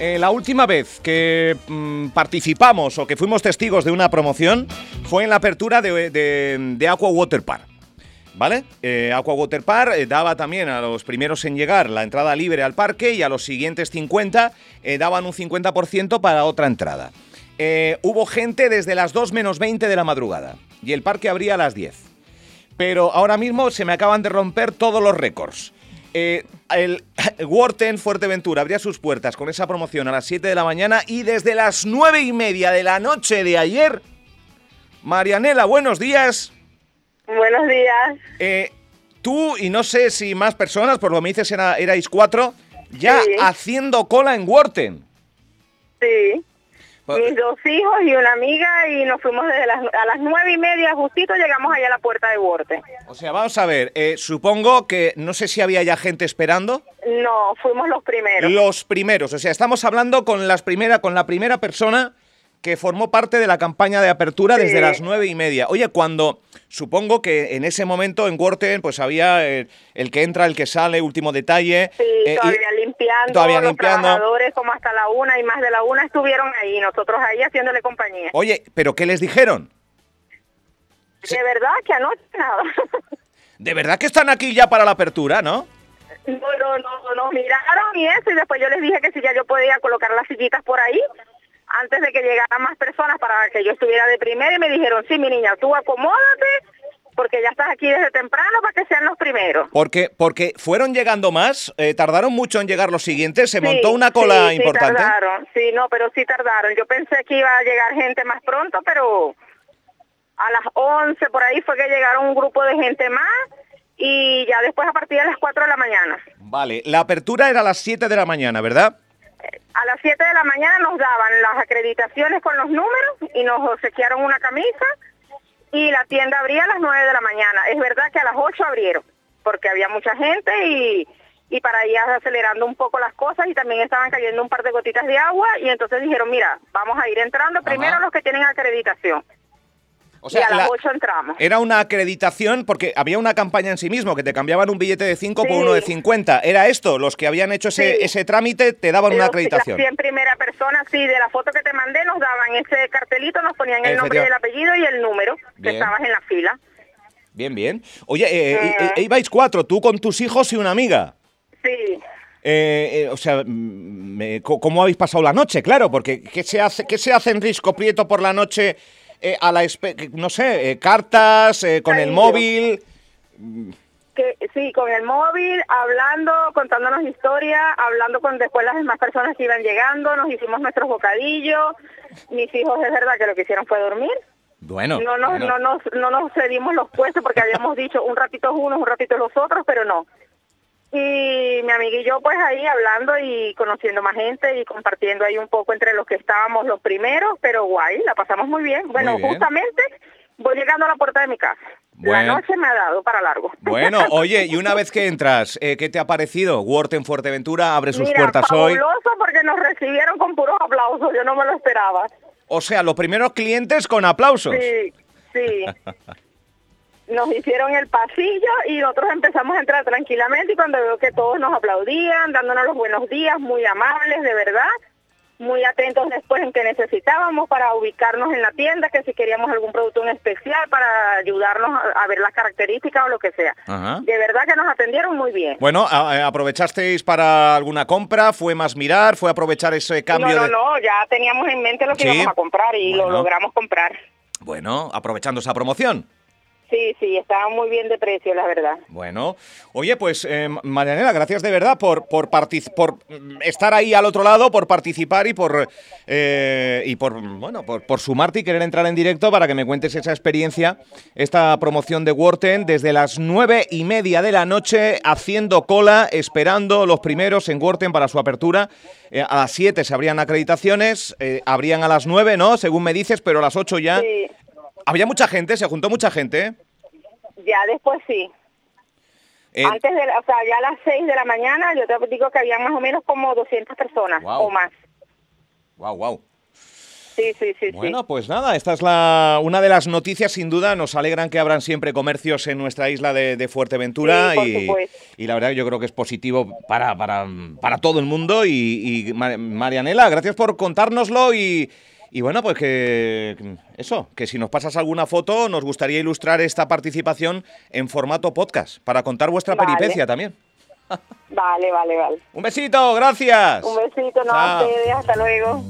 Eh, la última vez que mm, participamos o que fuimos testigos de una promoción fue en la apertura de, Aqua Water Park. ¿Vale? Eh, Aqua Water Park eh, daba también a los primeros en llegar la entrada libre al parque y a los siguientes 50 daban un 50% para otra entrada. hubo gente desde las 2 menos 20 de la madrugada y el parque abría a las 10. Pero ahora mismo se me acaban de romper todos los récords. Eh, el Worten Fuerteventura abría sus puertas con esa promoción a las 7 de la mañana y desde las 9 y media de la noche de ayer. Marianela, buenos días. Buenos días. Eh, tú y no sé si más personas, por lo que me dices erais cuatro, ya haciendo cola en Worten. Sí. Mis dos hijos y una amiga y nos fuimos desde las, a las nueve y media justito llegamos allá a la puerta de Worte. O sea, vamos a ver, eh, supongo que no sé si había ya gente esperando. No, fuimos los primeros. Los primeros, o sea, estamos hablando con las primera, con la primera persona que formó parte de la campaña de apertura desde las nueve y media. Oye, cuando supongo que en ese momento en Worten pues había el, que entra, el que sale, último detalle. Sí, eh, todavía limpiando, todavía los trabajadores como hasta la una y más de la una estuvieron ahí, nosotros ahí haciéndole compañía. Oye, ¿pero qué les dijeron? De verdad que anoche nada. ¿De verdad que están aquí ya para la apertura, no? No, no, no, no, miraron y eso, y después yo les dije que si ya yo podía colocar las sillitas por ahí, antes de que llegaran más personas para que yo estuviera de primera y me dijeron, sí, mi niña, tú acomódate porque ya estás aquí desde temprano para que sean los primeros. Porque porque fueron llegando más, eh, tardaron mucho en llegar los siguientes, se montó una cola sí, importante. Sí, tardaron, sí, no, pero sí tardaron. Yo pensé que iba a llegar gente más pronto, pero a las 11 por ahí fue que llegaron un grupo de gente más y ya después a partir de las 4 de la mañana. Vale, la apertura era a las 7 de la mañana, ¿verdad? A las 7 de la mañana nos daban las acreditaciones con los números y nos obsequiaron una camisa y la tienda abría a las 9 de la mañana. Es verdad que a las 8 abrieron porque había mucha gente y, y para ir acelerando un poco las cosas y también estaban cayendo un par de gotitas de agua y entonces dijeron, mira, vamos a ir entrando primero los que tienen acreditación. O sea, y a las 8 entramos. Era una acreditación porque había una campaña en sí mismo que te cambiaban un billete de 5 por uno de 50. ¿Era esto? Los que habían hecho ese, ese trámite te daban una acreditación. en primera persona, sí, de la foto que te mandé nos daban ese cartelito, nos ponían el nombre del apellido y el número que estabas en la fila. Bien, bien. Oye, eh, eh, eh, ibais cuatro, tú con tus hijos y una amiga. Sí. o sea, mm, ¿cómo habéis pasado la noche? Claro, porque ¿qué se hace, qué se hace en Risco Prieto por la noche eh, a la no sé, eh, cartas, eh, con el móvil. Que, sí, con el móvil, hablando, contándonos historia, hablando con después las demás personas que iban llegando, nos hicimos nuestros bocadillos. Mis hijos es verdad que lo que hicieron fue dormir. Bueno, no nos, no nos, no nos cedimos los puestos porque habíamos dicho un ratito unos, un ratito los otros, pero no. Y mi amiga y yo pues ahí hablando y conociendo más gente y compartiendo ahí un poco entre los que estábamos los primeros, pero guay, la pasamos muy bien. Bueno, justamente voy llegando a la puerta de mi casa. La noche me ha dado para largo. Bueno, oye, y una vez que entras, eh, ¿qué te ha parecido? En Fuerteventura abre sus puertas hoy. porque nos recibieron con puros aplausos, yo no me lo esperaba. O sea, los primeros clientes con aplausos. Sí, sí. nos hicieron el pasillo y nosotros empezamos a entrar tranquilamente y cuando veo que todos nos aplaudían, dándonos los buenos días, muy amables, de verdad, muy atentos después en que necesitábamos para ubicarnos en la tienda, que si queríamos algún producto en especial para ayudarnos a, ver las características o lo que sea. De verdad que nos atendieron muy bien. Bueno, eh, ¿aprovechasteis para alguna compra? ¿Fue más mirar? ¿Fue aprovechar ese cambio? No, no, no, ya teníamos en mente lo que íbamos a comprar y lo logramos comprar. Bueno, aprovechando esa promoción. Sí, sí, estaba muy bien de precio, la verdad. Bueno, oye, pues eh, Marianela, gracias de verdad por por, por estar ahí al otro lado, por participar y por eh, y por bueno por, por, sumarte y querer entrar en directo para que me cuentes esa experiencia, esta promoción de Worten desde las nueve y media de la noche haciendo cola, esperando los primeros en Worten para su apertura. Eh, a las siete se abrían acreditaciones, eh, abrían a las nueve, ¿no? Según me dices, pero a las ocho ya sí. ¿Había mucha gente? ¿Se juntó mucha gente? Ya después sí. Eh, Antes de, o sea, ya a las 6 de la mañana, yo te digo que había más o menos como 200 personas o más. Wow, wow. Sí, sí, sí. Bueno, pues nada, esta es la una de las noticias, sin duda. Nos alegran que abran siempre comercios en nuestra isla de, Fuerteventura y, y, la verdad yo creo que es positivo para, para, para todo el mundo. Y, y Marianela, gracias por contárnoslo y, y bueno, pues que eso, que si nos pasas alguna foto, nos gustaría ilustrar esta participación en formato podcast para contar vuestra peripecia también. Vale, vale, vale. Un besito, gracias. Un besito, no, a ustedes, hasta luego.